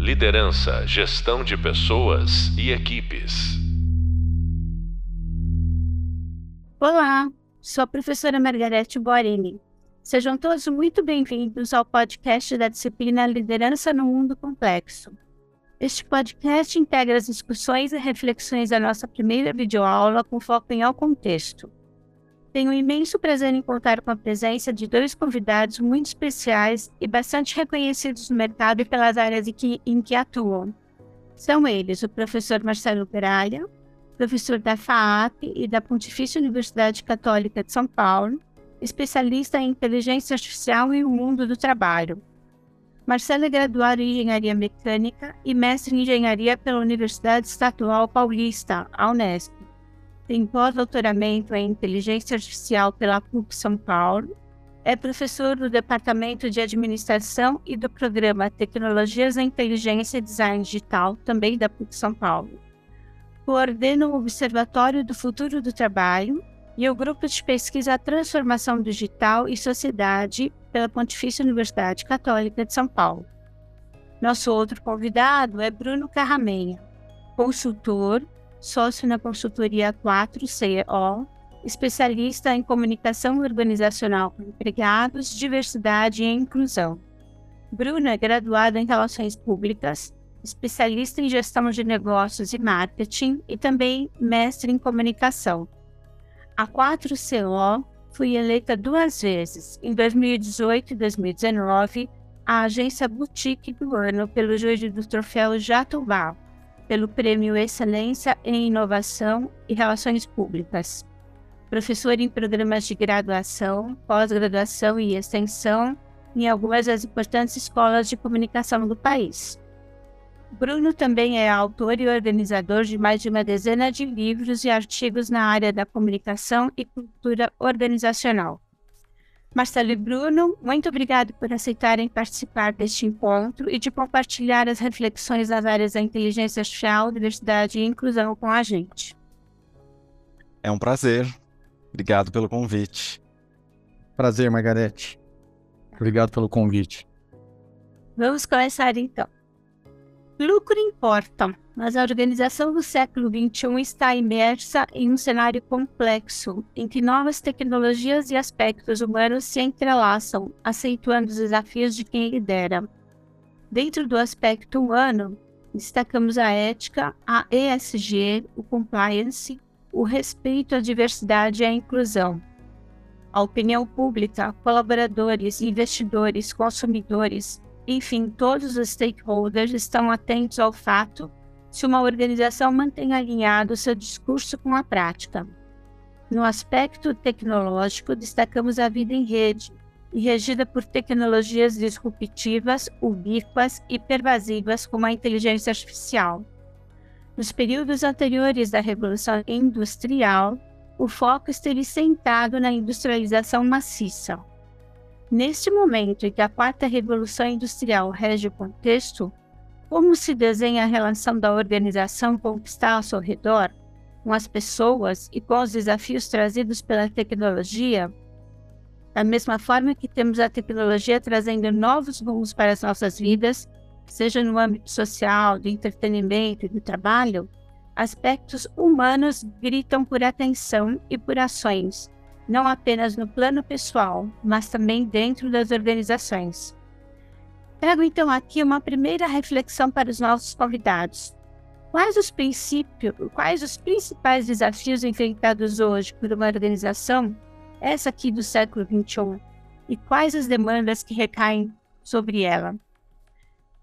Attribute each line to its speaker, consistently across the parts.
Speaker 1: Liderança, gestão de pessoas e equipes.
Speaker 2: Olá, sou a professora Margarete Borini. Sejam todos muito bem-vindos ao podcast da disciplina Liderança no Mundo Complexo. Este podcast integra as discussões e reflexões da nossa primeira videoaula com foco em ao contexto. Tenho um imenso prazer em contar com a presença de dois convidados muito especiais e bastante reconhecidos no mercado e pelas áreas em que, em que atuam. São eles o professor Marcelo Gralha, professor da FAAP e da Pontifícia Universidade Católica de São Paulo, especialista em inteligência artificial e o mundo do trabalho. Marcelo é graduado em Engenharia Mecânica e mestre em Engenharia pela Universidade Estadual Paulista, a Unesp tem pós-doutoramento em Inteligência Artificial pela PUC São Paulo, é professor do Departamento de Administração e do Programa Tecnologias da Inteligência e Design Digital, também da PUC São Paulo. Coordena o Observatório do Futuro do Trabalho e o Grupo de Pesquisa Transformação Digital e Sociedade pela Pontifícia Universidade Católica de São Paulo. Nosso outro convidado é Bruno Carramenha, consultor, sócio na consultoria 4CO, especialista em comunicação organizacional com empregados, diversidade e inclusão. Bruna é graduada em Relações Públicas, especialista em gestão de negócios e marketing e também mestre em comunicação. A 4CO foi eleita duas vezes, em 2018 e 2019, a agência boutique do ano pelo júri do troféu Jatobá, pelo Prêmio Excelência em Inovação e Relações Públicas. Professor em programas de graduação, pós-graduação e extensão em algumas das importantes escolas de comunicação do país. Bruno também é autor e organizador de mais de uma dezena de livros e artigos na área da comunicação e cultura organizacional. Marcelo e Bruno, muito obrigado por aceitarem participar deste encontro e de compartilhar as reflexões das áreas da inteligência artificial, diversidade e inclusão com a gente.
Speaker 3: É um prazer. Obrigado pelo convite.
Speaker 4: Prazer, Margarete. Obrigado pelo convite.
Speaker 2: Vamos começar então. Lucro importa, mas a organização do século XXI está imersa em um cenário complexo, em que novas tecnologias e aspectos humanos se entrelaçam, aceituando os desafios de quem lidera. Dentro do aspecto humano, destacamos a ética, a ESG, o compliance, o respeito à diversidade e à inclusão. A opinião pública, colaboradores, investidores, consumidores, enfim, todos os stakeholders estão atentos ao fato se uma organização mantém alinhado seu discurso com a prática. No aspecto tecnológico, destacamos a vida em rede, regida por tecnologias disruptivas, ubíquas e pervasivas como a inteligência artificial. Nos períodos anteriores da Revolução Industrial, o foco esteve sentado na industrialização maciça, Neste momento em que a quarta revolução industrial rege o contexto, como se desenha a relação da organização com o que está ao seu redor, com as pessoas e com os desafios trazidos pela tecnologia? Da mesma forma que temos a tecnologia trazendo novos rumos para as nossas vidas, seja no âmbito social, do entretenimento e do trabalho, aspectos humanos gritam por atenção e por ações não apenas no plano pessoal, mas também dentro das organizações. Trago então aqui uma primeira reflexão para os nossos convidados. Quais os princípios, quais os principais desafios enfrentados hoje por uma organização, essa aqui do século XXI, e quais as demandas que recaem sobre ela?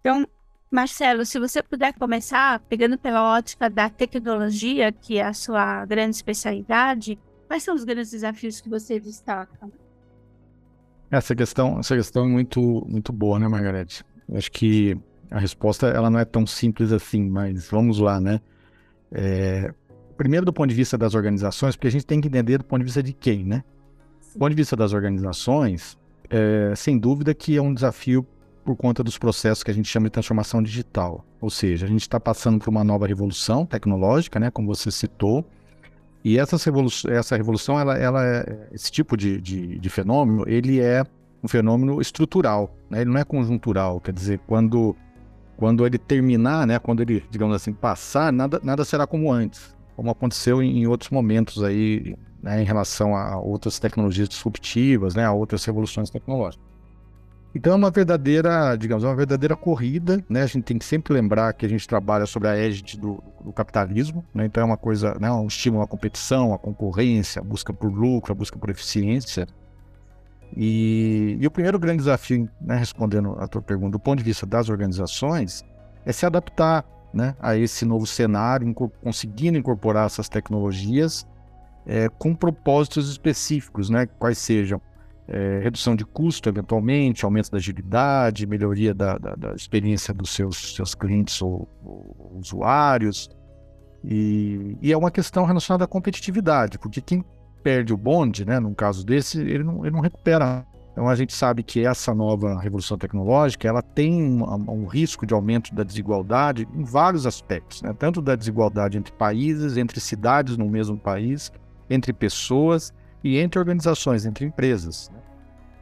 Speaker 2: Então, Marcelo, se você puder começar pegando pela ótica da tecnologia, que é a sua grande especialidade, Quais são os grandes desafios que você destaca?
Speaker 4: Essa questão, essa questão é muito, muito boa, né, Margarete? Eu acho que a resposta ela não é tão simples assim, mas vamos lá, né? É, primeiro do ponto de vista das organizações, porque a gente tem que entender do ponto de vista de quem, né? Do ponto de vista das organizações, é, sem dúvida que é um desafio por conta dos processos que a gente chama de transformação digital. Ou seja, a gente está passando por uma nova revolução tecnológica, né, como você citou, e essa revolução, essa revolução ela, ela é, esse tipo de, de, de, fenômeno, ele é um fenômeno estrutural, né? ele não é conjuntural. Quer dizer, quando quando ele terminar, né, quando ele, digamos assim, passar, nada, nada será como antes, como aconteceu em, em outros momentos aí, né, em relação a outras tecnologias disruptivas, né, a outras revoluções tecnológicas. Então é uma verdadeira, digamos, é uma verdadeira corrida, né? A gente tem que sempre lembrar que a gente trabalha sobre a égide do, do capitalismo, né? Então é uma coisa, né, um estímulo à competição, à concorrência, a busca por lucro, a busca por eficiência. E, e o primeiro grande desafio, né, respondendo a tua pergunta, do ponto de vista das organizações, é se adaptar né, a esse novo cenário, conseguindo incorporar essas tecnologias é, com propósitos específicos, né, quais sejam é, redução de custo, eventualmente, aumento da agilidade, melhoria da, da, da experiência dos seus, seus clientes ou, ou usuários. E, e, é uma questão relacionada à competitividade, porque quem perde o bonde, né, num caso desse, ele não, ele não recupera. Então a gente sabe que essa nova revolução tecnológica ela tem um, um risco de aumento da desigualdade em vários aspectos, né? tanto da desigualdade entre países, entre cidades no mesmo país, entre pessoas e entre organizações, entre empresas. Né?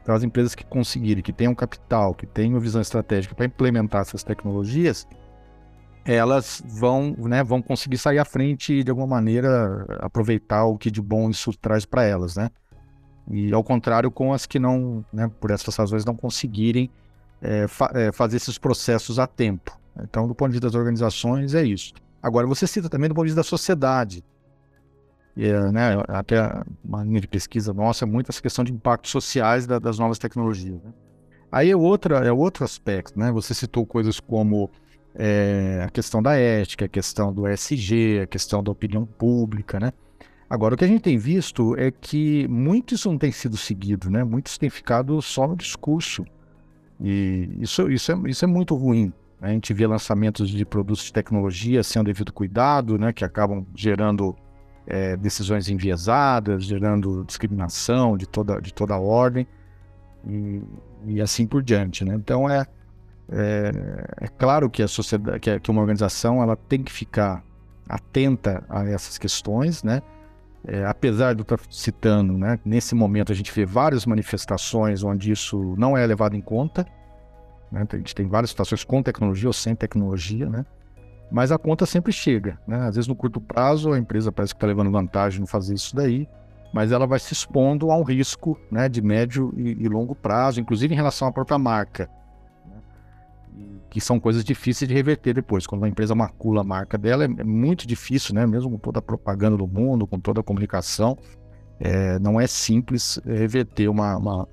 Speaker 4: Então as empresas que conseguirem, que tenham capital, que tenham visão estratégica para implementar essas tecnologias, elas vão, né, vão conseguir sair à frente e, de alguma maneira, aproveitar o que de bom isso traz para elas, né? E ao contrário com as que não, né, por essas razões, não conseguirem é, fa é, fazer esses processos a tempo. Então, do ponto de vista das organizações, é isso. Agora, você cita também do ponto de vista da sociedade. É, né, até uma linha de pesquisa nossa é muito essa questão de impactos sociais da, das novas tecnologias. Né? Aí é, outra, é outro aspecto, né? Você citou coisas como é, a questão da ética, a questão do ESG, a questão da opinião pública, né? Agora, o que a gente tem visto é que muitos não têm sido seguidos, né? Muitos têm ficado só no discurso. E isso, isso, é, isso é muito ruim. Né? A gente vê lançamentos de produtos de tecnologia sem o devido cuidado, né? Que acabam gerando é, decisões enviesadas, gerando discriminação de toda, de toda ordem e, e assim por diante, né? Então, é, é, é claro que a sociedade, que, que, uma organização, ela tem que ficar atenta a essas questões, né? É, apesar eu estar citando, né, nesse momento a gente vê várias manifestações onde isso não é levado em conta. Né? A gente tem várias situações com tecnologia ou sem tecnologia, né? Mas a conta sempre chega, né? Às vezes no curto prazo a empresa parece que está levando vantagem no fazer isso daí, mas ela vai se expondo a um risco, né, de médio e, e longo prazo, inclusive em relação à própria marca que são coisas difíceis de reverter depois. Quando uma empresa macula a marca dela, é, é muito difícil, né? Mesmo com toda a propaganda do mundo, com toda a comunicação, é, não é simples reverter uma, uma,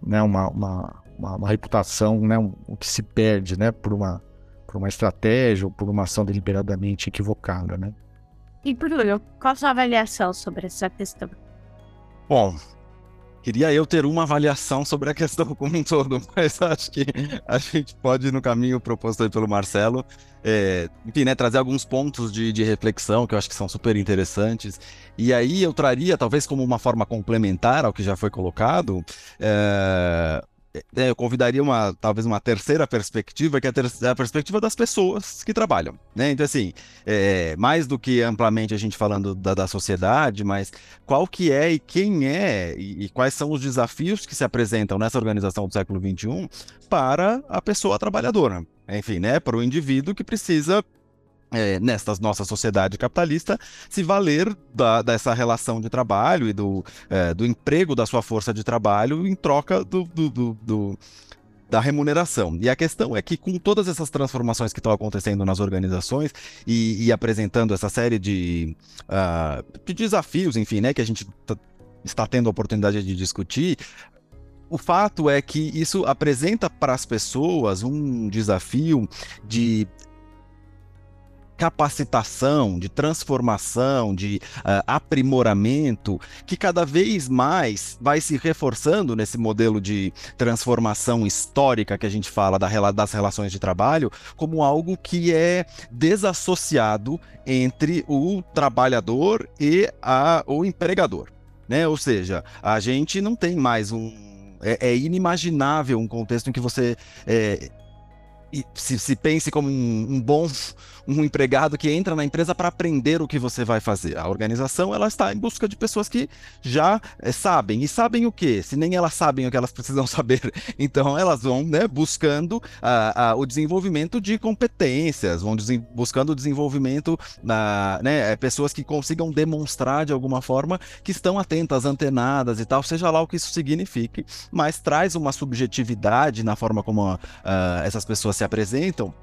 Speaker 4: né, uma, uma, uma, reputação, né, o que se perde, né, por uma, por uma estratégia ou por uma ação deliberadamente equivocada, né?
Speaker 2: E Bruno, qual a sua avaliação sobre essa questão?
Speaker 3: Bom, Queria eu ter uma avaliação sobre a questão como um todo, mas acho que a gente pode ir no caminho proposto aí pelo Marcelo. É, enfim, né, trazer alguns pontos de, de, reflexão que eu acho que são super interessantes. E aí eu traria, talvez como uma forma complementar ao que já foi colocado, é, é, eu convidaria uma, talvez uma terceira perspectiva, que é a, ter a perspectiva das pessoas que trabalham, né? Então, assim, é, mais do que amplamente a gente falando da, da, sociedade, mas qual que é e quem é e, e, quais são os desafios que se apresentam nessa organização do século XXI para a pessoa trabalhadora. Enfim, né? Para o indivíduo que precisa é, nesta nossa sociedade capitalista, se valer da, dessa relação de trabalho e do, é, do emprego da sua força de trabalho em troca do, do, do, do da remuneração. E a questão é que, com todas essas transformações que estão acontecendo nas organizações e, e apresentando essa série de, uh, de desafios, enfim, né, que a gente está tendo a oportunidade de discutir, o fato é que isso apresenta para as pessoas um desafio de capacitação, de transformação, de uh, aprimoramento, que cada vez mais vai se reforçando nesse modelo de transformação histórica que a gente fala da, das relações de trabalho, como algo que é desassociado entre o trabalhador e a, o empregador. Né? Ou seja, a gente não tem mais um. É, é inimaginável um contexto em que você é, se, se, pense como um, um, bom um empregado que entra na empresa para aprender o que você vai fazer. A organização ela está em busca de pessoas que já é, sabem e sabem o que. Se nem elas sabem o que elas precisam saber, então elas vão né, buscando a, a, o desenvolvimento de competências, vão buscando o desenvolvimento na né, eh, pessoas que consigam demonstrar de alguma forma que estão atentas, antenadas e tal, seja lá o que isso signifique, mas traz uma subjetividade na forma como uh, essas pessoas se apresentam,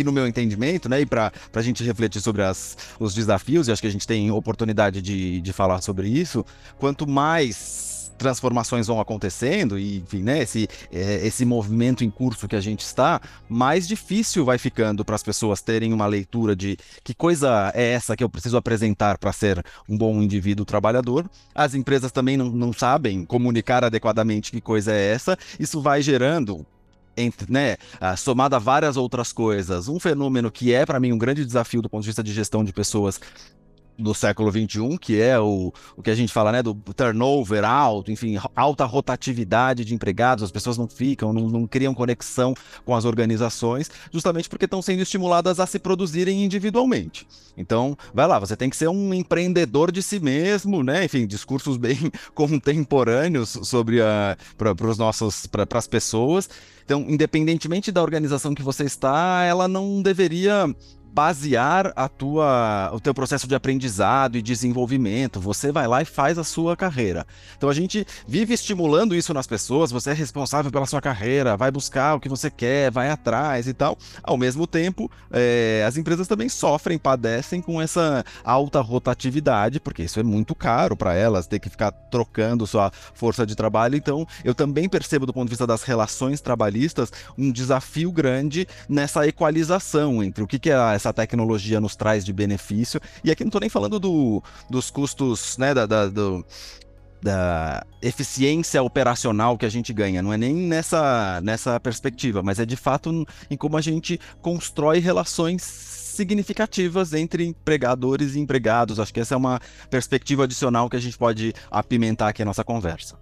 Speaker 3: que no meu entendimento, né, e para a gente refletir sobre as, os desafios, e acho que a gente tem oportunidade de, de falar sobre isso, quanto mais transformações vão acontecendo e, enfim, né, esse, é, esse movimento em curso que a gente está, mais difícil vai ficando para as pessoas terem uma leitura de que coisa é essa que eu preciso apresentar para ser um bom indivíduo trabalhador. As empresas também não, não sabem comunicar adequadamente que coisa é essa. Isso vai gerando entre, né, uh, somado a várias outras coisas, um fenômeno que é para mim um grande desafio do ponto de vista de gestão de pessoas do século XXI, que é o, o que a gente fala, né, do turnover alto, enfim, alta rotatividade de empregados, as pessoas não ficam, não, não criam conexão com as organizações, justamente porque estão sendo estimuladas a se produzirem individualmente. Então, vai lá, você tem que ser um empreendedor de si mesmo, né, enfim, discursos bem contemporâneos sobre a para os nossos para as pessoas. Então, independentemente da organização que você está, ela não deveria basear a tua, o teu processo de aprendizado e desenvolvimento. Você vai lá e faz a sua carreira. Então a gente vive estimulando isso nas pessoas. Você é responsável pela sua carreira, vai buscar o que você quer, vai atrás e tal. Ao mesmo tempo, é, as empresas também sofrem, padecem com essa alta rotatividade, porque isso é muito caro para elas ter que ficar trocando sua força de trabalho. Então eu também percebo do ponto de vista das relações trabalhistas um desafio grande nessa equalização entre o que, que é essa tecnologia nos traz de benefício. E aqui não estou nem falando do, dos custos, né, da, da, do, da eficiência operacional que a gente ganha. Não é nem nessa, nessa perspectiva, mas é de fato em como a gente constrói relações significativas entre empregadores e empregados. Acho que essa é uma perspectiva adicional que a gente pode apimentar aqui a nossa conversa.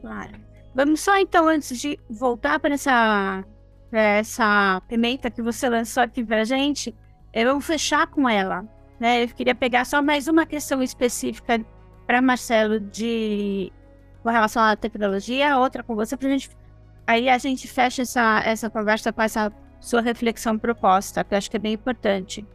Speaker 2: Claro. Vamos só então, antes de voltar para essa, essa pimenta que você lançou aqui para a gente, eu vou fechar com ela. Né? Eu queria pegar só mais uma questão específica para Marcelo de com relação à tecnologia, outra com você, para gente. Aí a gente fecha essa, essa conversa com essa sua reflexão proposta, que eu acho que é bem importante.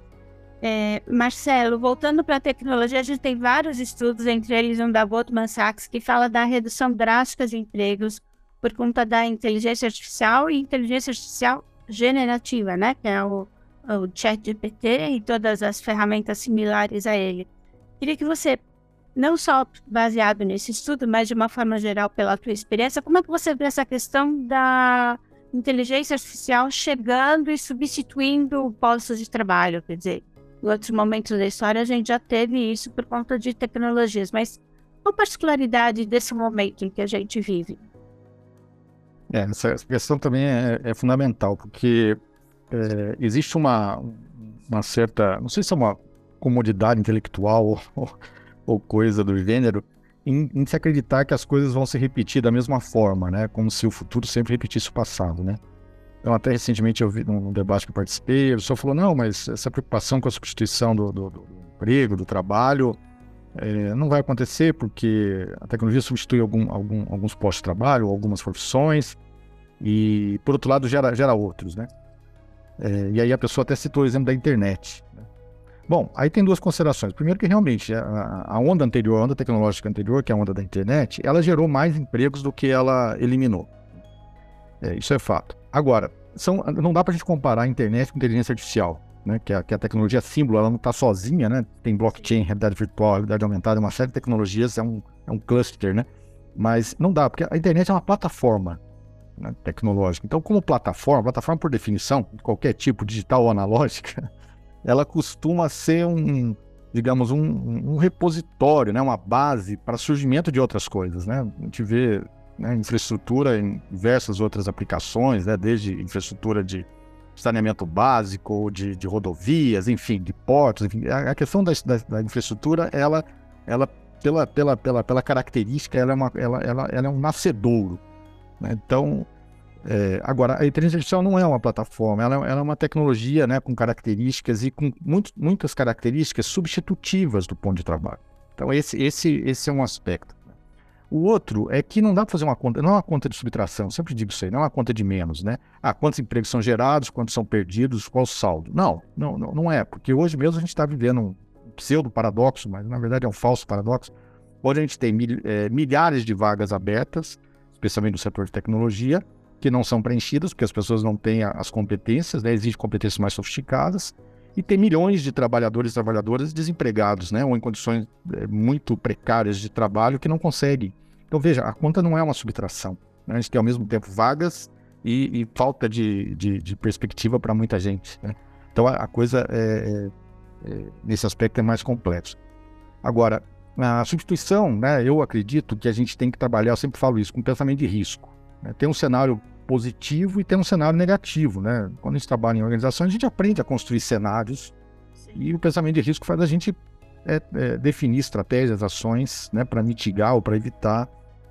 Speaker 2: É, Marcelo, voltando para a tecnologia, a gente tem vários estudos, entre eles um da Goldman Sachs, que fala da redução drástica de empregos por conta da inteligência artificial e inteligência artificial generativa, né? Que é o o ChatGPT e todas as ferramentas similares a ele. Queria que você, não só baseado nesse estudo, mas de uma forma geral pela tua experiência, como é que você vê essa questão da inteligência artificial chegando e substituindo postos de trabalho? Quer dizer, em outros momentos da história a gente já teve isso por conta de tecnologias, mas qual a particularidade desse momento em que a gente vive?
Speaker 4: É, essa questão também é, é fundamental, porque é, existe uma, uma certa, não sei se é uma comodidade intelectual ou, ou coisa do gênero, em, em, se acreditar que as coisas vão se repetir da mesma forma, né? Como se o futuro sempre repetisse o passado, né? Então, até recentemente eu vi num debate que eu participei, o senhor falou, não, mas essa preocupação com a substituição do, do, do emprego, do trabalho, é, não vai acontecer porque a tecnologia substitui algum, algum, alguns postos de trabalho, algumas profissões, e, por outro lado, gera, gera outros, né? É, e aí a pessoa até citou o exemplo da internet. Né? Bom, aí tem duas considerações. Primeiro que realmente a, a, onda anterior, a onda tecnológica anterior, que é a onda da internet, ela gerou mais empregos do que ela eliminou. É, isso é fato. Agora, são, não dá para a gente comparar a internet com a inteligência artificial, né? que, a, que a tecnologia símbolo ela não está sozinha, né? tem blockchain, realidade virtual, realidade aumentada, uma série de tecnologias, é um, é um cluster, né? mas não dá, porque a internet é uma plataforma né, tecnológica. Então, como plataforma, plataforma por definição, qualquer tipo, digital ou analógica, ela costuma ser um, digamos, um, um repositório, né, uma base para surgimento de outras coisas. Né? A gente vê né, infraestrutura em diversas outras aplicações, né, desde infraestrutura de saneamento básico, de, de rodovias, enfim, de portos. Enfim. A, a questão da, da, da, infraestrutura, ela, ela pela, pela, pela, pela característica, ela é, uma, ela, ela, ela é um nascedouro. Né? Então, É, agora, a inteligência artificial não é uma plataforma, ela, ela, é uma tecnologia né, com características e com muito, muitas características substitutivas do ponto de trabalho. Então, esse, esse, esse é um aspecto. O outro é que não dá para fazer uma conta, não é uma conta de subtração, sempre digo isso aí, não é uma conta de menos, né? Ah, quantos empregos são gerados, quantos são perdidos, qual o saldo. Não, não, não, é, porque hoje mesmo a gente está vivendo um pseudo paradoxo, mas na verdade é um falso paradoxo, onde a gente tem é, milhares de vagas abertas, especialmente no setor de tecnologia, que não são preenchidas, porque as pessoas não têm as competências, né? existem competências mais sofisticadas, e tem milhões de trabalhadores e trabalhadoras desempregados, né? ou em condições é, muito precárias de trabalho que não conseguem. Então, veja, a conta não é uma subtração. Né? A gente tem, ao mesmo tempo, vagas e, e falta de, de, de perspectiva para muita gente. Né? Então, a, a coisa, é, é, é, nesse aspecto, é mais complexo. Agora, a substituição, né, eu acredito que a gente tem que trabalhar, eu sempre falo isso, com pensamento de risco. Né? Tem um cenário positivo e tem um cenário negativo. Né? Quando a gente trabalha em organizações, a gente aprende a construir cenários Sim. e o pensamento de risco faz a gente é, é, definir estratégias, ações né, para mitigar ou para evitar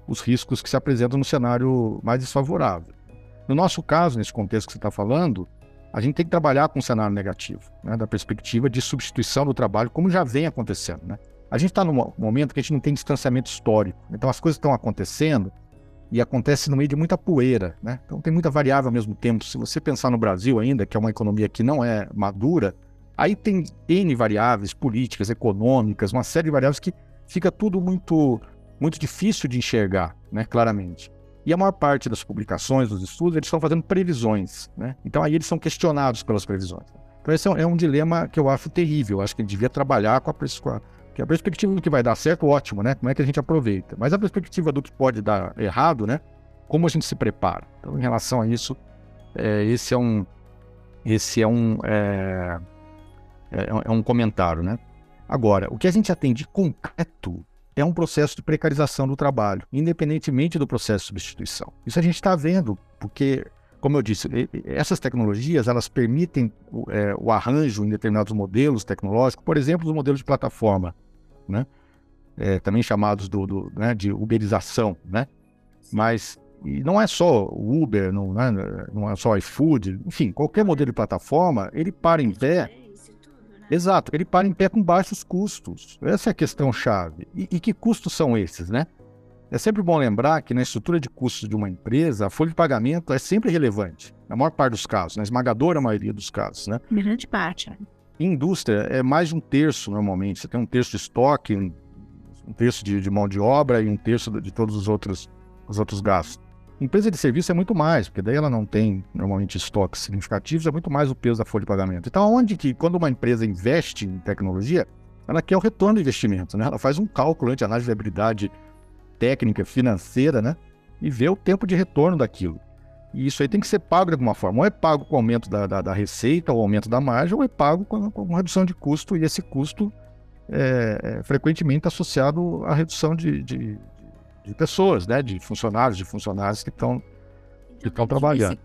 Speaker 4: os riscos que se apresentam no cenário mais desfavorável. No nosso caso, nesse contexto que você está falando, a gente tem que trabalhar com um cenário negativo, né, da perspectiva de substituição do trabalho, como já vem acontecendo. Né? A gente está num momento que a gente não tem distanciamento histórico, então as coisas estão acontecendo e acontece no meio de muita poeira, né? Então tem muita variável ao mesmo tempo. Se você pensar no Brasil ainda, que é uma economia que não é madura, aí tem N variáveis políticas, econômicas, uma série de variáveis que fica tudo muito muito difícil de enxergar, né, claramente. E a maior parte das publicações, dos estudos, eles estão fazendo previsões, né? Então aí eles são questionados pelas previsões. Então esse é um, é um dilema que eu acho terrível. Eu acho que ele devia trabalhar com a, com a que a perspectiva do que vai dar certo, ótimo, né? Como é que a gente aproveita? Mas a perspectiva do que pode dar errado, né? Como a gente se prepara? Então, em relação a isso, é, esse é um, esse é um, é, é, é um comentário, né? Agora, o que a gente já tem de concreto é um processo de precarização do trabalho, independentemente do processo de substituição. Isso a gente está vendo, porque, como eu disse, essas tecnologias elas permitem é, o arranjo em determinados modelos tecnológicos, por exemplo, os modelos de plataforma né? É, também chamados do, do né, de uberização, né? Mas e não é só o Uber, não, né, não é só o iFood, enfim, qualquer modelo de plataforma, ele para em pé. Exato, ele para em pé com baixos custos. Essa é a questão chave. E, e que custos são esses, né? É sempre bom lembrar que na estrutura de custos de uma empresa, a folha de pagamento é sempre relevante, na maior parte dos casos, na esmagadora maioria dos casos, né?
Speaker 2: Grande parte.
Speaker 4: Indústria, é mais de um terço normalmente. Você tem um terço de estoque, um, terço de, de, mão de obra e um terço de, de todos os outros, os outros gastos. Empresa de serviço é muito mais, porque daí ela não tem normalmente estoques significativos, é muito mais o peso da folha de pagamento. Então, onde que, quando uma empresa investe em tecnologia, ela quer o retorno do investimento, né? Ela faz um cálculo de análise de viabilidade técnica, financeira, né? E vê o tempo de retorno daquilo. E isso aí tem que ser pago de alguma forma. Ou é pago com o aumento da, da, da receita, ou aumento da margem, ou é pago com, com redução de custo, e esse custo é, é frequentemente associado à redução de, de, de, pessoas, né? de funcionários, de funcionários que estão que estão trabalhando.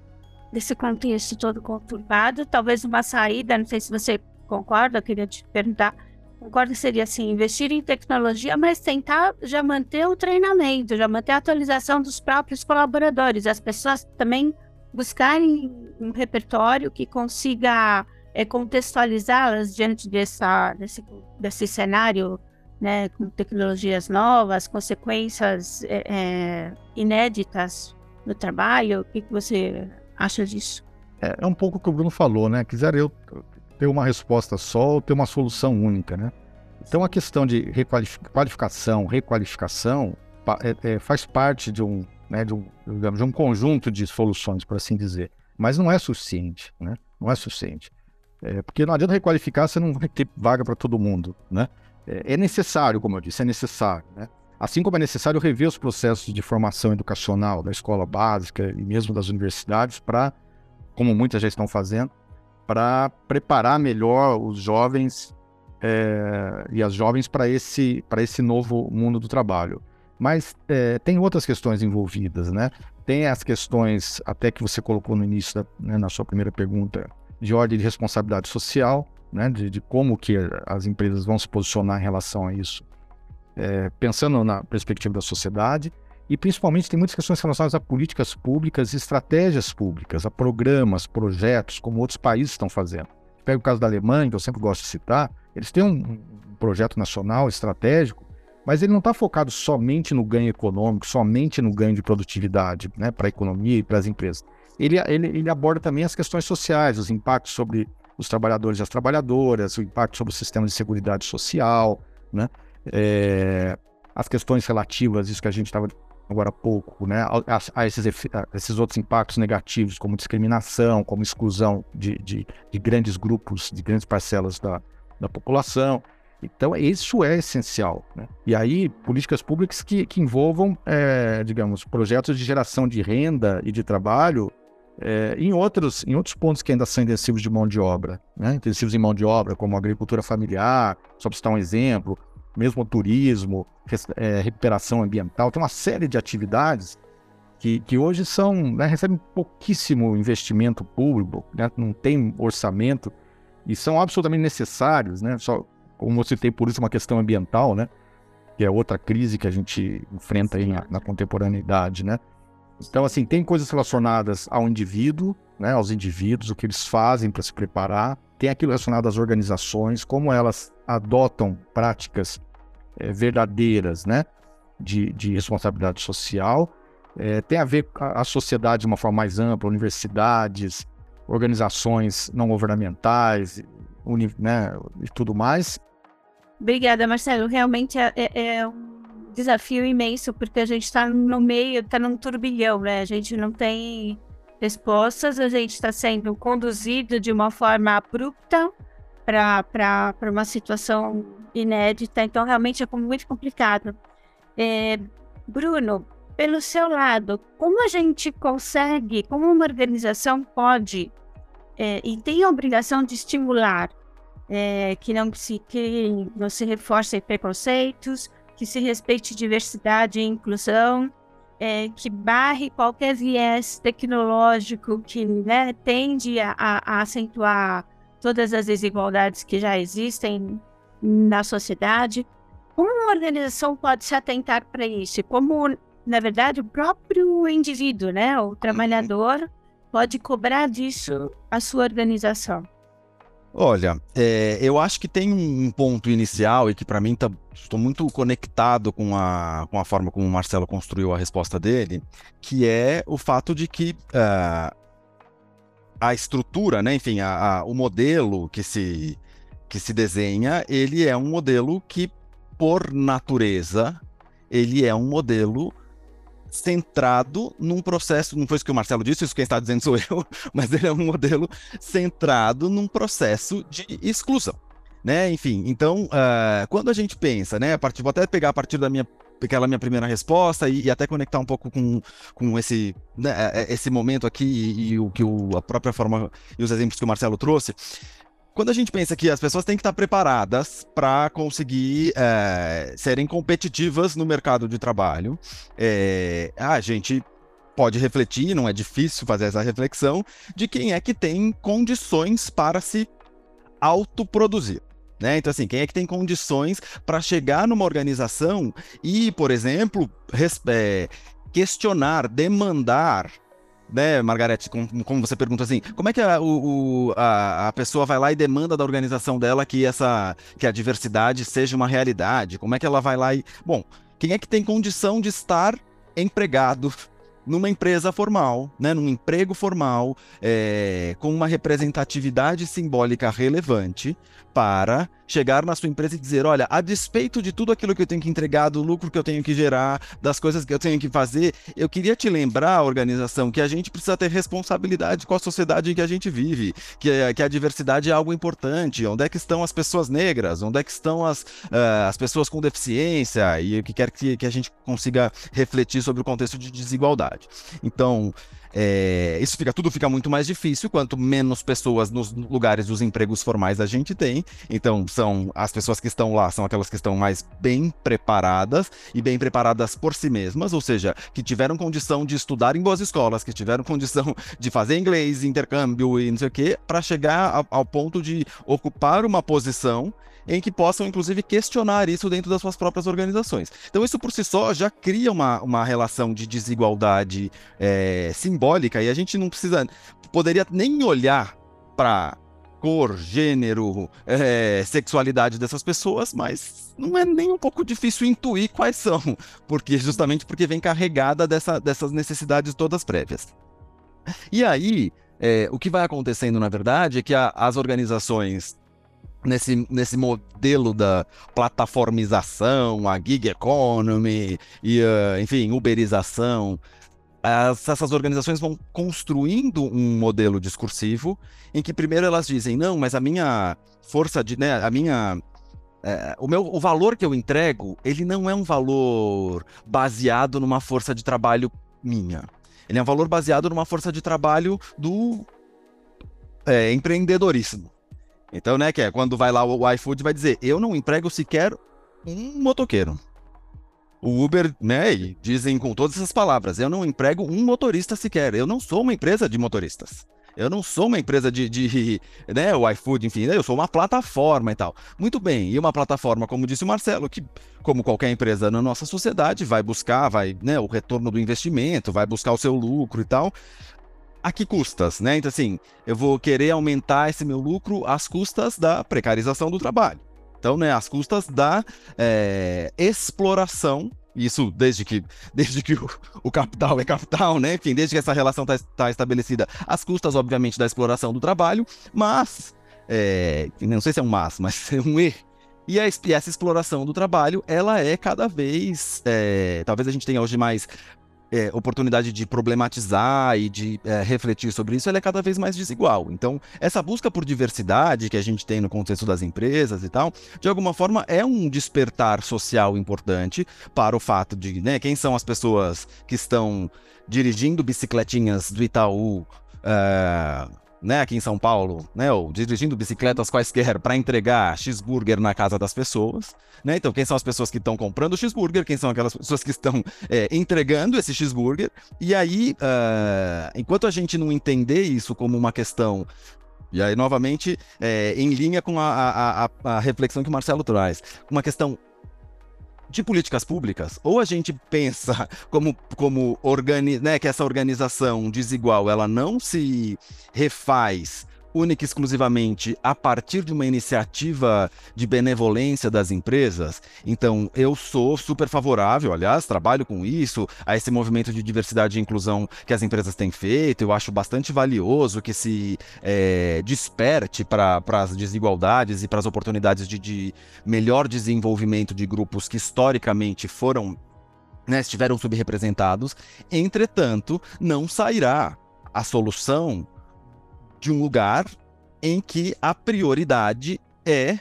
Speaker 2: Desse contexto todo conturbado, talvez uma saída, não sei se você concorda, eu queria te perguntar, concordo que seria assim, investir em tecnologia, mas tentar já manter o treinamento, já manter a atualização dos próprios colaboradores, as pessoas também buscarem um repertório que consiga é, contextualizá-las diante dessa, desse, desse cenário, né, com tecnologias novas, consequências é, é, inéditas no trabalho. O que, que você acha disso?
Speaker 4: É, é um pouco o que o Bruno falou, né? Quiser eu ter uma resposta só ou ter uma solução única, né? Então a questão de requalificação, requalificação é, é, faz parte de um, né, de um, digamos, de um conjunto de soluções, por assim dizer, mas não é suficiente, né? Não é suficiente, é, porque não adianta requalificar, você não vai ter vaga para todo mundo, né? É, é, necessário, como eu disse, é necessário, né? Assim como é necessário rever os processos de formação educacional da escola básica e mesmo das universidades para, como muitas já estão fazendo, para preparar melhor os jovens é, e as jovens para esse, esse novo mundo do trabalho. Mas é, tem outras questões envolvidas, né? Tem as questões, até que você colocou no início, da, né, na sua primeira pergunta, de ordem de responsabilidade social, né? De, de, como que as empresas vão se posicionar em relação a isso, é, pensando na perspectiva da sociedade. E principalmente tem muitas questões relacionadas a políticas públicas, estratégias públicas, a programas, projetos, como outros países estão fazendo. Pega o caso da Alemanha, que eu sempre gosto de citar, eles têm um, um projeto nacional estratégico, mas ele não está focado somente no ganho econômico, somente no ganho de produtividade né, para a economia e para as empresas. Ele, ele, ele aborda também as questões sociais, os impactos sobre os trabalhadores e as trabalhadoras, o impacto sobre o sistema de segurança social, né? É, as questões relativas, isso que a gente estava agora há pouco, né, a, a, esses, a, esses, outros impactos negativos, como discriminação, como exclusão de, de, de grandes grupos, de grandes parcelas da, da população. Então, isso é essencial. Né? E aí, políticas públicas que, que envolvam, é, digamos, projetos de geração de renda e de trabalho é, em, outros, em outros pontos que ainda são intensivos de mão de obra. Né? Intensivos em mão de obra, como agricultura familiar, só para citar um exemplo, mesmo turismo, é, recuperação ambiental, tem uma série de atividades que, que hoje são, né, recebem pouquíssimo investimento público, né, não tem orçamento, e são absolutamente necessários, né? Só, como eu citei, por isso uma questão ambiental, né? Que é outra crise que a gente enfrenta aí na, na contemporaneidade, né? Então, assim, tem coisas relacionadas ao indivíduo, né, aos indivíduos, o que eles fazem para se preparar, tem aquilo relacionado às organizações, como elas adotam práticas é, verdadeiras né, de, de responsabilidade social, é, tem a ver com a, sociedade de uma forma mais ampla, universidades, organizações não governamentais, uni, né, e tudo mais.
Speaker 2: Obrigada, Marcelo. Realmente é, é, é um desafio imenso, porque a gente está no meio, está num turbilhão, né? A gente não tem respostas, a gente está sendo conduzido de uma forma abrupta para uma situação inédita, então realmente é muito complicado. É, Bruno, pelo seu lado, como a gente consegue, como uma organização pode é, e tem a obrigação de estimular é, que não se que não se reforcem preconceitos, que se respeite diversidade e inclusão, é, que barre qualquer viés tecnológico que né, tende a, a, acentuar todas as desigualdades que já existem na sociedade. Como uma organização pode se atentar para isso? Como, na verdade, o próprio indivíduo, né, o trabalhador, pode cobrar disso a sua organização?
Speaker 3: Olha, é, eu acho que tem um ponto inicial e que para mim tá, estou muito conectado com a, com a forma como o Marcelo construiu a resposta dele, que é o fato de que uh, a estrutura, né, enfim, a, a, o modelo que se, que se desenha, ele é um modelo que, por natureza, ele é um modelo centrado num processo, não foi isso que o Marcelo disse, isso quem está dizendo sou eu, mas ele é um modelo centrado num processo de exclusão. Né? Enfim, então, uh, quando a gente pensa, né, a partir, vou até pegar a partir da minha aquela minha primeira resposta e, e, até conectar um pouco com, com esse, né, é, é, esse momento aqui e, e, o que o, a própria forma e os exemplos que o Marcelo trouxe. Quando a gente pensa que as pessoas têm que estar preparadas para conseguir é, serem competitivas no mercado de trabalho, é, a gente pode refletir, não é difícil fazer essa reflexão, de quem é que tem condições para se autoproduzir. Né? Então, assim, quem é que tem condições para chegar numa organização e, por exemplo, é, questionar, demandar né, Margarete, como, como, você pergunta assim, como é que a, o, a, a, pessoa vai lá e demanda da organização dela que essa que a diversidade seja uma realidade? Como é que ela vai lá e. Bom, quem é que tem condição de estar empregado numa empresa formal, né, num emprego formal, é, com uma representatividade simbólica relevante, para chegar na sua empresa e dizer: olha, a despeito de tudo aquilo que eu tenho que entregar, do lucro que eu tenho que gerar, das coisas que eu tenho que fazer, eu queria te lembrar, organização, que a gente precisa ter responsabilidade com a sociedade em que a gente vive, que, que a diversidade é algo importante. Onde é que estão as pessoas negras? Onde é que estão as, uh, as pessoas com deficiência? E eu que quero que, que a gente consiga refletir sobre o contexto de desigualdade. Então, é, isso fica tudo fica muito mais difícil quanto menos pessoas nos lugares dos empregos formais a gente tem. Então, são as pessoas que estão lá são aquelas que estão mais bem preparadas e bem preparadas por si mesmas, ou seja, que tiveram condição de estudar em boas escolas, que tiveram condição de fazer inglês, intercâmbio e não sei o quê, para chegar ao, ao ponto de ocupar uma posição em que possam, inclusive, questionar isso dentro das suas próprias organizações. Então, isso por si só já cria uma, uma relação de desigualdade é, simbólica e a gente não precisa, poderia nem olhar para cor, gênero, é, sexualidade dessas pessoas, mas não é nem um pouco difícil intuir quais são, porque justamente porque vem carregada dessa, dessas necessidades todas prévias. E aí, é, o que vai acontecendo, na verdade, é que a, as organizações nesse, nesse modelo da plataformização, a gig economy e, uh, enfim, uberização, as, essas organizações vão construindo um modelo discursivo em que primeiro elas dizem, não, mas a minha força de, né, a minha é, o meu o valor que eu entrego, ele não é um valor baseado numa força de trabalho minha. Ele é um valor baseado numa força de trabalho do é, empreendedorismo. Então, né, que é quando vai lá o iFood vai dizer, eu não emprego sequer um motoqueiro. O Uber, né, dizem com todas essas palavras, eu não emprego um motorista sequer, eu não sou uma empresa de motoristas. Eu não sou uma empresa de, de né, o iFood, enfim, né, eu sou uma plataforma e tal. Muito bem, e uma plataforma, como disse o Marcelo, que, como qualquer empresa na nossa sociedade, vai buscar, vai, né, o retorno do investimento, vai buscar o seu lucro e tal a que custas, né? Então, assim, eu vou querer aumentar esse meu lucro às custas da precarização do trabalho. Então, né, às custas da é, exploração isso desde que, desde que o, o, capital é capital, né? Enfim, desde que essa relação está tá estabelecida, às custas, obviamente, da exploração do trabalho, mas, é, não sei se é um mas, mas é um E. E, a, e essa exploração do trabalho, ela é cada vez, é, talvez a gente tenha hoje mais é, oportunidade de problematizar e de é, refletir sobre isso, ela é cada vez mais desigual. Então, essa busca por diversidade que a gente tem no contexto das empresas e tal, de alguma forma é um despertar social importante para o fato de, né, quem são as pessoas que estão dirigindo bicicletinhas do Itaú, uh, né, aqui em São Paulo, né, ou dirigindo bicicletas quaisquer para entregar cheeseburger na casa das pessoas, né? Então, quem são as pessoas que estão comprando cheeseburger, quem são aquelas pessoas que estão é, entregando esse cheeseburger? E aí, uh, enquanto a gente não entender isso como uma questão e aí, novamente, é, em linha com a, a, a, a reflexão que o Marcelo traz, uma questão de políticas públicas, ou a gente pensa como, como organi né, que essa organização desigual ela não se refaz única e exclusivamente a partir de uma iniciativa de benevolência das empresas. Então, eu sou super favorável, aliás, trabalho com isso, a esse movimento de diversidade e inclusão que as empresas têm feito. Eu acho bastante valioso que se é, desperte para as desigualdades e para as oportunidades de, de melhor desenvolvimento de grupos que historicamente foram né, estiveram subrepresentados. Entretanto, não sairá a solução de um lugar em que a prioridade é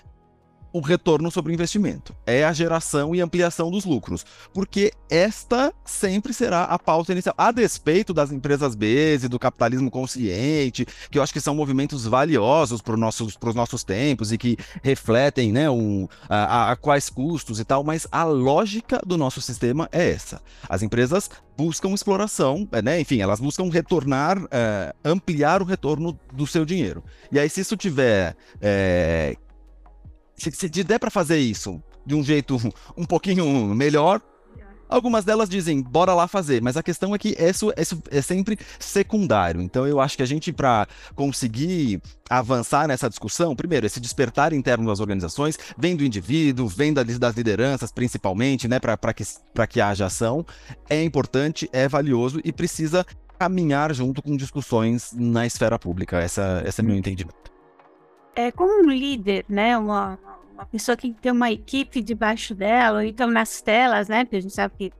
Speaker 3: o retorno sobre o investimento, é a geração e ampliação dos lucros, porque esta sempre será a pauta inicial, a despeito das empresas B e do capitalismo consciente, que eu acho que são movimentos valiosos para os nossos, nossos tempos e que refletem né, um, a, a quais custos e tal, mas a lógica do nosso sistema é essa. As empresas buscam exploração, né? enfim, elas buscam retornar, é, ampliar o retorno do seu dinheiro. E aí, se isso tiver é, se, se der para fazer isso de um jeito um pouquinho melhor, Algumas delas dizem, bora lá fazer, mas a questão é que isso, isso é sempre secundário. Então eu acho que a gente, para conseguir avançar nessa discussão, primeiro, esse despertar interno das organizações, vem do indivíduo, vem das lideranças, principalmente, né, para que, que haja ação, é importante, é valioso e precisa caminhar junto com discussões na esfera pública. Essa, esse é meu entendimento.
Speaker 2: É como um líder, né, uma uma pessoa que tem uma equipe debaixo dela, ou então nas telas, né? Porque a gente sabe que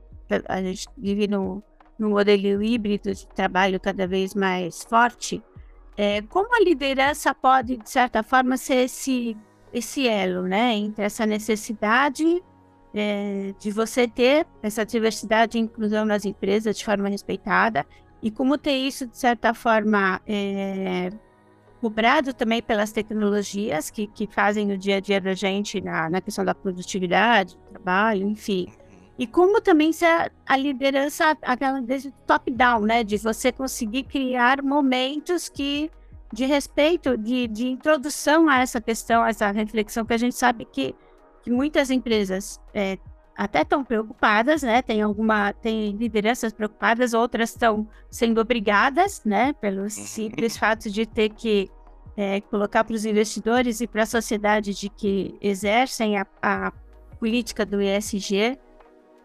Speaker 2: a gente vive no, no modelo híbrido de trabalho cada vez mais forte. É, como a liderança pode, de certa forma, ser esse, esse elo, né? Entre essa necessidade é, de você ter essa diversidade e inclusão nas empresas de forma respeitada e como ter isso, de certa forma, é, cobrado também pelas tecnologias que, que fazem o dia a dia da gente na, na questão da produtividade, trabalho, enfim. E como também ser a liderança, aquela desde top-down, né? De você conseguir criar momentos que de respeito, de, de introdução a essa questão, a essa reflexão, que a gente sabe que, que muitas empresas é, até estão preocupadas, né? Tem alguma, tem lideranças preocupadas, outras estão sendo obrigadas, né? Pelo uhum. simples fato de ter que é, colocar para os investidores e para a sociedade de que exercem a, a política do ESG.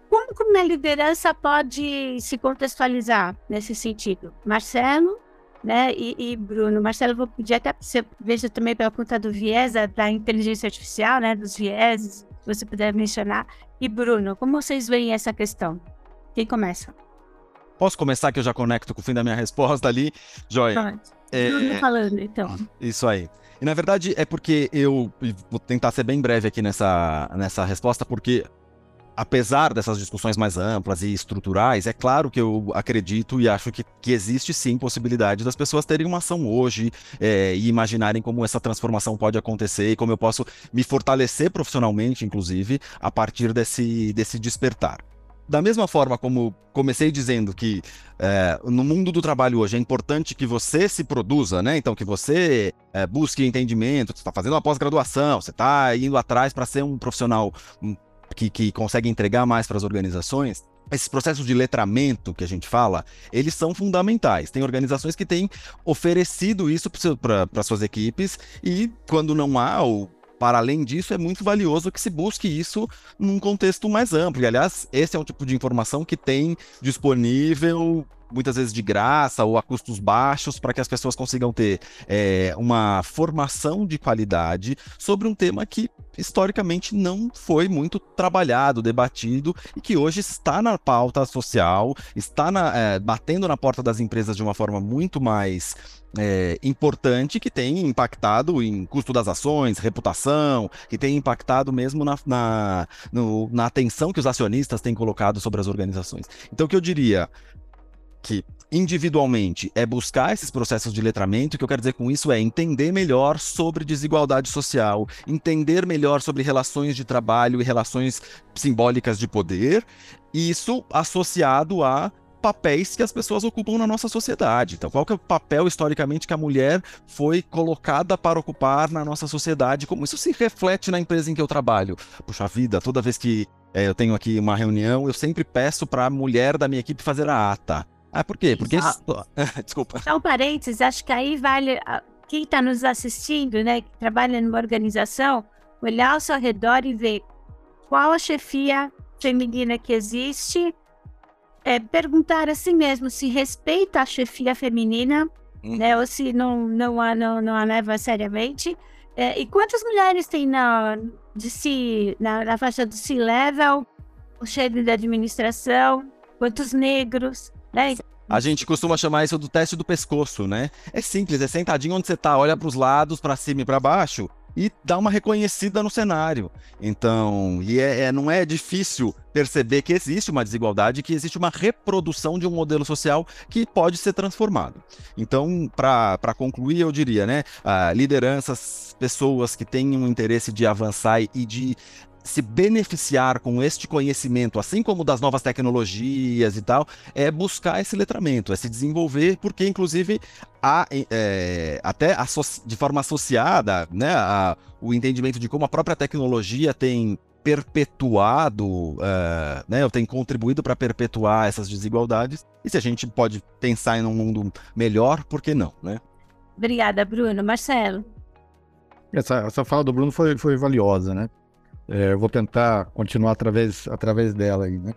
Speaker 2: Como, a liderança pode se contextualizar nesse sentido? Marcelo, né? E, e, Bruno, Marcelo, vou pedir até você veja também pela conta do viés da inteligência artificial, né? Dos vieses, se você puder mencionar. E Bruno, como vocês veem essa questão? Quem começa?
Speaker 3: Posso começar que eu já conecto com o fim da minha resposta ali, Joia?
Speaker 2: Pode. É, Bruno falando, então.
Speaker 3: Isso aí. E na verdade é porque eu vou tentar ser bem breve aqui nessa, nessa resposta, porque apesar dessas discussões mais amplas e estruturais, é claro que eu acredito e acho que, que existe sim possibilidade das pessoas terem uma ação hoje é, e imaginarem como essa transformação pode acontecer e como eu posso me fortalecer profissionalmente, inclusive, a partir desse, desse despertar. Da mesma forma como comecei dizendo que é, no mundo do trabalho hoje é importante que você se produza, né? Então, que você é, busque entendimento, você está fazendo uma pós-graduação, você está indo atrás para ser um profissional que, que consegue entregar mais para as organizações, esses processos de letramento que a gente fala, eles são fundamentais. Tem organizações que têm oferecido isso para suas equipes e quando não há, ou para além disso, é muito valioso que se busque isso num contexto mais amplo. E, aliás, esse é um tipo de informação que tem disponível muitas vezes de graça ou a custos baixos para que as pessoas consigam ter é, uma formação de qualidade sobre um tema que historicamente não foi muito trabalhado, debatido e que hoje está na pauta social, está na, é, batendo na porta das empresas de uma forma muito mais é, importante que tem impactado em custo das ações, reputação, que tem impactado mesmo na, na, no, na atenção que os acionistas têm colocado sobre as organizações. Então, o que eu diria? Que individualmente é buscar esses processos de letramento. O que eu quero dizer com isso é entender melhor sobre desigualdade social, entender melhor sobre relações de trabalho e relações simbólicas de poder, isso associado a papéis que as pessoas ocupam na nossa sociedade. Então, qual que é o papel historicamente que a mulher foi colocada para ocupar na nossa sociedade? Como isso se reflete na empresa em que eu trabalho? Puxa vida, toda vez que é, eu tenho aqui uma reunião, eu sempre peço para a mulher da minha equipe fazer a ata. Ah, por quê? Porque. Desculpa.
Speaker 2: Só um parênteses, acho que aí vale. Quem está nos assistindo, né, que trabalha numa organização, olhar ao seu redor e ver qual a chefia feminina que existe, é, perguntar a si mesmo se respeita a chefia feminina, hum. né, ou se não, não, a, não, não a leva seriamente. É, e quantas mulheres tem na, de si, na, na faixa do C-level, o chefe da administração, quantos negros, né?
Speaker 3: A gente costuma chamar isso do teste do pescoço, né? É simples, é sentadinho onde você tá, olha para os lados, para cima e para baixo e dá uma reconhecida no cenário. Então, e é, é, não é difícil perceber que existe uma desigualdade, que existe uma reprodução de um modelo social que pode ser transformado. Então, para concluir, eu diria, né, lideranças, pessoas que têm um interesse de avançar e de se beneficiar com este conhecimento, assim como das novas tecnologias e tal, é buscar esse letramento, é se desenvolver, porque inclusive há é, até de forma associada né, a, o entendimento de como a própria tecnologia tem perpetuado, uh, né, ou tem contribuído para perpetuar essas desigualdades. E se a gente pode pensar em um mundo melhor, por que não, né?
Speaker 2: Obrigada, Bruno. Marcelo.
Speaker 4: Essa, essa fala do Bruno foi, foi valiosa, né? É, vou tentar continuar através, através dela aí, né?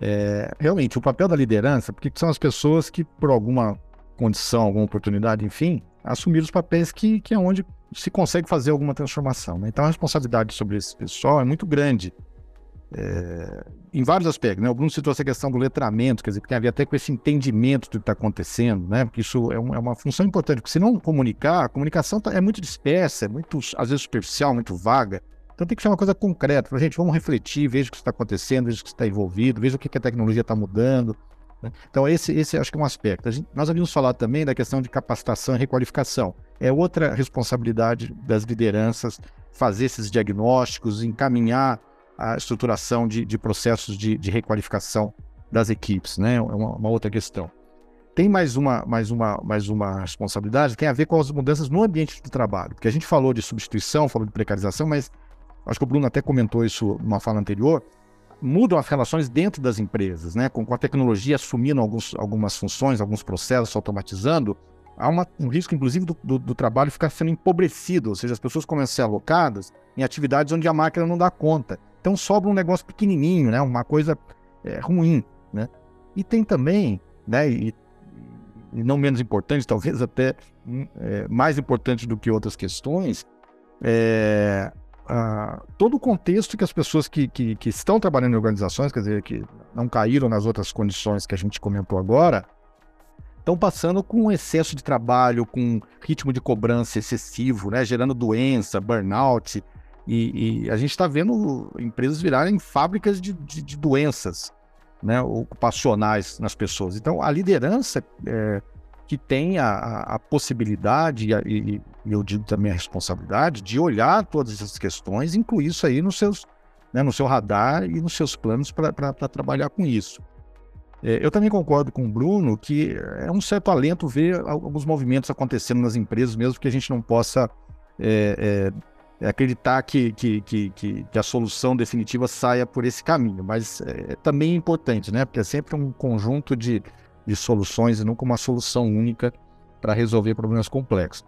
Speaker 4: É, realmente, o papel da liderança, porque são as pessoas que, por alguma condição, alguma oportunidade, enfim, assumiram os papéis que, que é onde se consegue fazer alguma transformação. Né? Então, a responsabilidade sobre esse pessoal é muito grande. É, em vários aspectos, né? O Bruno citou essa questão do letramento, quer dizer, que tem a ver até com esse entendimento do que está acontecendo, né? Porque isso é, um, é, uma função importante, porque se não comunicar, a comunicação tá, é muito dispersa, é muito, às vezes, superficial, muito vaga. Então tem que ser uma coisa concreta. Gente, vamos refletir, veja o que está acontecendo, veja o que está envolvido, veja o que, que a tecnologia está mudando. Né? Então esse, esse acho que é um aspecto. Gente, nós havíamos falado também da questão de capacitação e requalificação. É outra responsabilidade das lideranças fazer esses diagnósticos, encaminhar a estruturação de, de processos de, de, requalificação das equipes, né? É uma, uma outra questão. tem mais uma, mais, uma, mais uma responsabilidade, tem a ver com as mudanças no ambiente de trabalho. Porque a gente falou de substituição, falou de precarização, mas acho que o Bruno até comentou isso numa fala anterior. Mudam as relações dentro das empresas, né? Com, com a tecnologia assumindo alguns, algumas funções, alguns processos, automatizando, há uma, um risco, inclusive, do, do, do, trabalho ficar sendo empobrecido, ou seja, as pessoas começam a ser alocadas em atividades onde a máquina não dá conta. Então sobra um negócio pequenininho, né? Uma coisa é, ruim, né? E tem também, né? E, e não menos importante, talvez até hum, é, mais importante do que outras questões, é, todo o contexto que as pessoas que, que, que, estão trabalhando em organizações, quer dizer, que não caíram nas outras condições que a gente comentou agora, estão passando com excesso de trabalho, com ritmo de cobrança excessivo, né, gerando doença, burnout, e, e a gente está vendo empresas virarem fábricas de, de, de doenças né, ocupacionais nas pessoas. Então, a liderança é, que tem a, a possibilidade, e, e, eu digo também a responsabilidade, de olhar todas essas questões, incluir isso aí nos seus, né, no seu radar e nos seus planos para trabalhar com isso. É, eu também concordo com o Bruno que é um certo alento ver alguns movimentos acontecendo nas empresas, mesmo que a gente não possa é, é, acreditar que, que, que, que, a solução definitiva saia por esse caminho, mas é, também é importante, né? Porque é sempre um conjunto de, de soluções e nunca uma solução única para resolver problemas complexos.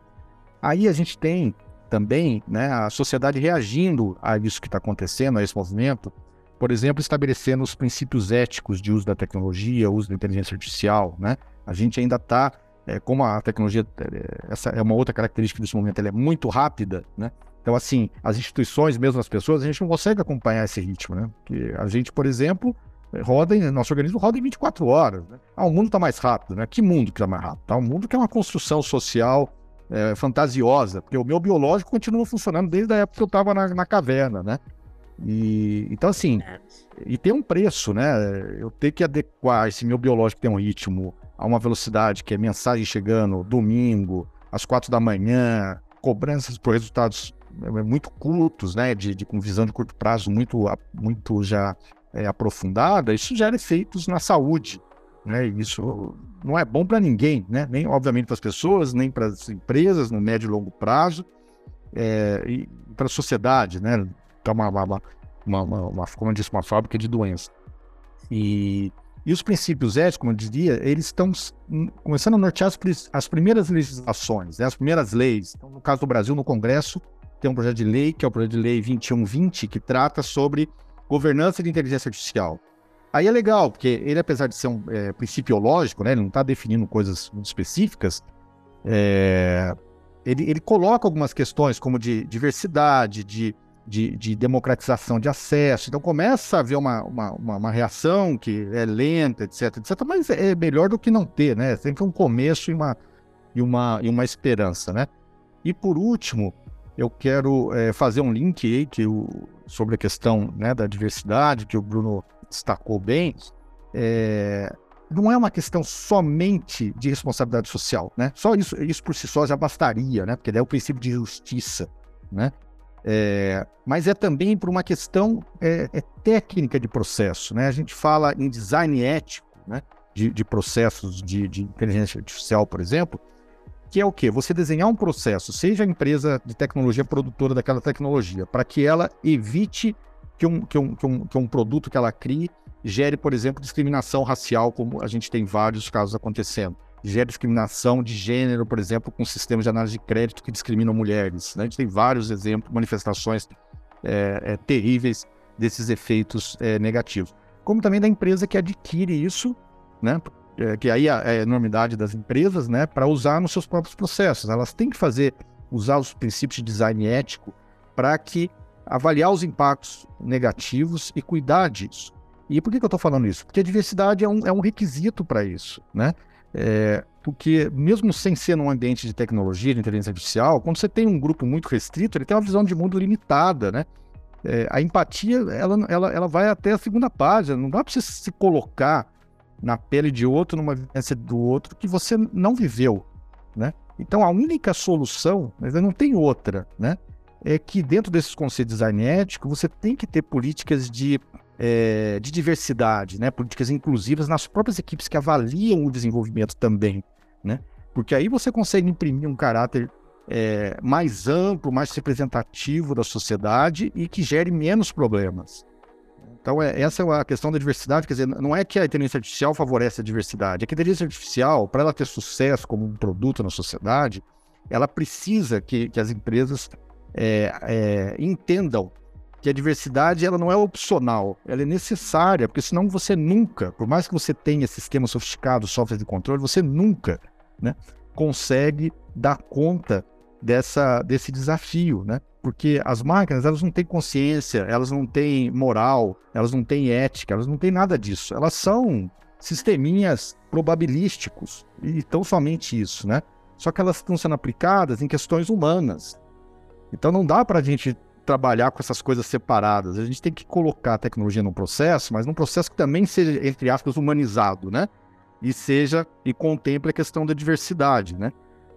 Speaker 4: Aí a gente tem também né, a sociedade reagindo a isso que está acontecendo, a esse movimento, por exemplo, estabelecendo os princípios éticos de uso da tecnologia, uso da inteligência artificial, né? A gente ainda está, é, como a tecnologia, é, essa é uma outra característica desse momento, ela é muito rápida, né? Então, assim, as instituições, mesmo as pessoas, a gente não consegue acompanhar esse ritmo, né? Porque a gente, por exemplo, roda em, nosso organismo roda em 24 horas. Né? Ah, o mundo está mais rápido, né? Que mundo que está mais rápido? Tá? Um mundo que é uma construção social é, fantasiosa, porque o meu biológico continua funcionando desde a época que eu estava na, na, caverna, né? E, então, assim, e tem um preço, né? Eu tenho que adequar esse meu biológico que tem um ritmo a uma velocidade que é mensagem chegando domingo, às quatro da manhã, cobranças por resultados é, muito curtos, né, de, de, com visão de curto prazo muito, muito já é, aprofundada, isso gera efeitos na saúde, né, isso não é bom para ninguém, né, nem obviamente para as pessoas, nem para as empresas no médio e longo prazo, é, e para a sociedade, né, tá uma, uma, uma, uma, como eu disse, uma fábrica de doença. E, e os princípios éticos, como eu dizia, eles estão começando a nortear as, as primeiras legislações, né, as primeiras leis. Então, no caso do Brasil, no Congresso, tem um projeto de lei, que é o projeto de lei 2120, que trata sobre governança de inteligência artificial. Aí é legal, porque ele, apesar de ser um é, principiológico, né, ele não está definindo coisas muito específicas, é, ele, ele coloca algumas questões como de diversidade, de, de, de, democratização de acesso. Então começa a haver uma, uma, uma, uma, reação que é lenta, etc, etc, mas é melhor do que não ter, né? É sempre um começo e uma, e uma, e uma esperança, né? E por último, eu quero é, fazer um link aí que o, sobre a questão né, da diversidade, que o Bruno destacou bem. É, não é uma questão somente de responsabilidade social, né? Só isso, isso por si só já bastaria, né? Porque é o princípio de justiça, né? É, mas é também por uma questão é, é, técnica de processo, né? A gente fala em design ético, né? De, de processos de, de inteligência artificial, por exemplo, que é o quê? Você desenhar um processo, seja a empresa de tecnologia produtora daquela tecnologia, para que ela evite que um, que, um, que, um, que um produto que ela crie gere, por exemplo, discriminação racial, como a gente tem vários casos acontecendo. Gere discriminação de gênero, por exemplo, com sistemas de análise de crédito que discriminam mulheres. Né? A gente tem vários exemplos, manifestações é, é, terríveis desses efeitos é, negativos. Como também da empresa que adquire isso, né? É, que aí é a enormidade das empresas, né, para usar nos seus próprios processos. Elas têm que fazer, usar os princípios de design ético para que avaliar os impactos negativos e cuidar disso. E por que, que eu estou falando isso? Porque a diversidade é um, é um requisito para isso, né? É, porque mesmo sem ser num ambiente de tecnologia, de inteligência artificial, quando você tem um grupo muito restrito, ele tem uma visão de mundo limitada, né? É, a empatia, ela, ela, ela vai até a segunda página, não dá para você se colocar na pele de outro, numa vivência do outro, que você não viveu, né? Então, a única solução, mas não tem outra, né? É que dentro desses conceitos de design ético, você tem que ter políticas de é, de diversidade, né? políticas inclusivas nas próprias equipes que avaliam o desenvolvimento também. Né? Porque aí você consegue imprimir um caráter é, mais amplo, mais representativo da sociedade e que gere menos problemas. Então, é, essa é a questão da diversidade. Quer dizer, não é que a inteligência artificial favorece a diversidade, é que a inteligência artificial, para ela ter sucesso como um produto na sociedade, ela precisa que, que as empresas é, é, entendam que a diversidade ela não é opcional, ela é necessária, porque senão você nunca, por mais que você tenha sistemas sofisticados, software de controle, você nunca né, consegue dar conta dessa, desse desafio, né? Porque as máquinas, elas não têm consciência, elas não têm moral, elas não têm ética, elas não têm nada disso. Elas são sisteminhas probabilísticos, e tão somente isso, né? Só que elas estão sendo aplicadas em questões humanas. Então não dá para a gente trabalhar com essas coisas separadas. A gente tem que colocar a tecnologia num processo, mas num processo que também seja, entre aspas, humanizado, né? E seja e contemple a questão da diversidade, né?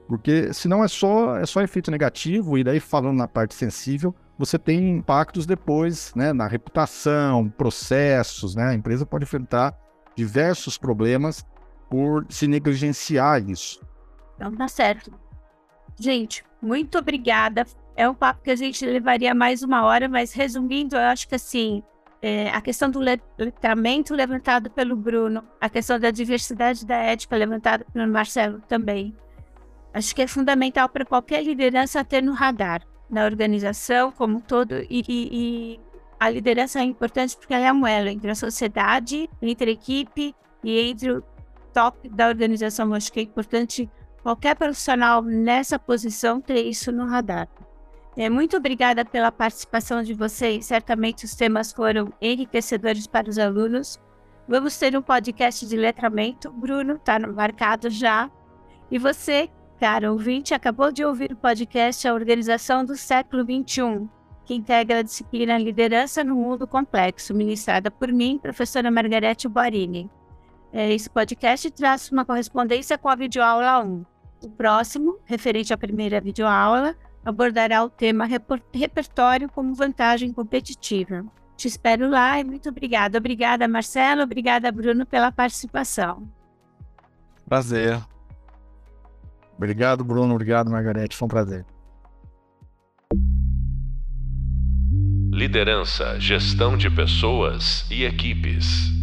Speaker 4: Porque senão é só, é só efeito negativo, e daí falando na parte sensível, você tem impactos depois né, na reputação, processos, né? A empresa pode enfrentar diversos problemas por se negligenciar isso.
Speaker 2: Então tá certo. Gente, muito obrigada. É um papo que a gente levaria mais uma hora, mas resumindo, eu acho que assim, é, a questão do letramento levantado pelo Bruno, a questão da diversidade da ética levantada pelo Marcelo também, Acho que é fundamental para qualquer liderança ter no radar, na organização como um todo, e, e, e, a liderança é importante porque ela é um elo entre a sociedade, entre a equipe e entre o top da organização. Acho que é importante qualquer profissional nessa posição ter isso no radar. É, muito obrigada pela participação de vocês. Certamente os temas foram enriquecedores para os alunos. Vamos ter um podcast de letramento. Bruno está marcado já. E você Caro ouvinte, acabou de ouvir o podcast A Organização do Século XXI, que integra a disciplina Liderança no Mundo Complexo, ministrada por mim, professora Margarete Borini. É, esse podcast traz uma correspondência com a videoaula 1. O próximo, referente à primeira videoaula, abordará o tema repertório como vantagem competitiva. Te espero lá e muito obrigada. Obrigada, Marcelo. Obrigada, Bruno, pela participação.
Speaker 3: Prazer.
Speaker 4: Obrigado, Bruno. Obrigado, Margarete. Foi um prazer.
Speaker 1: Liderança, gestão de pessoas e equipes.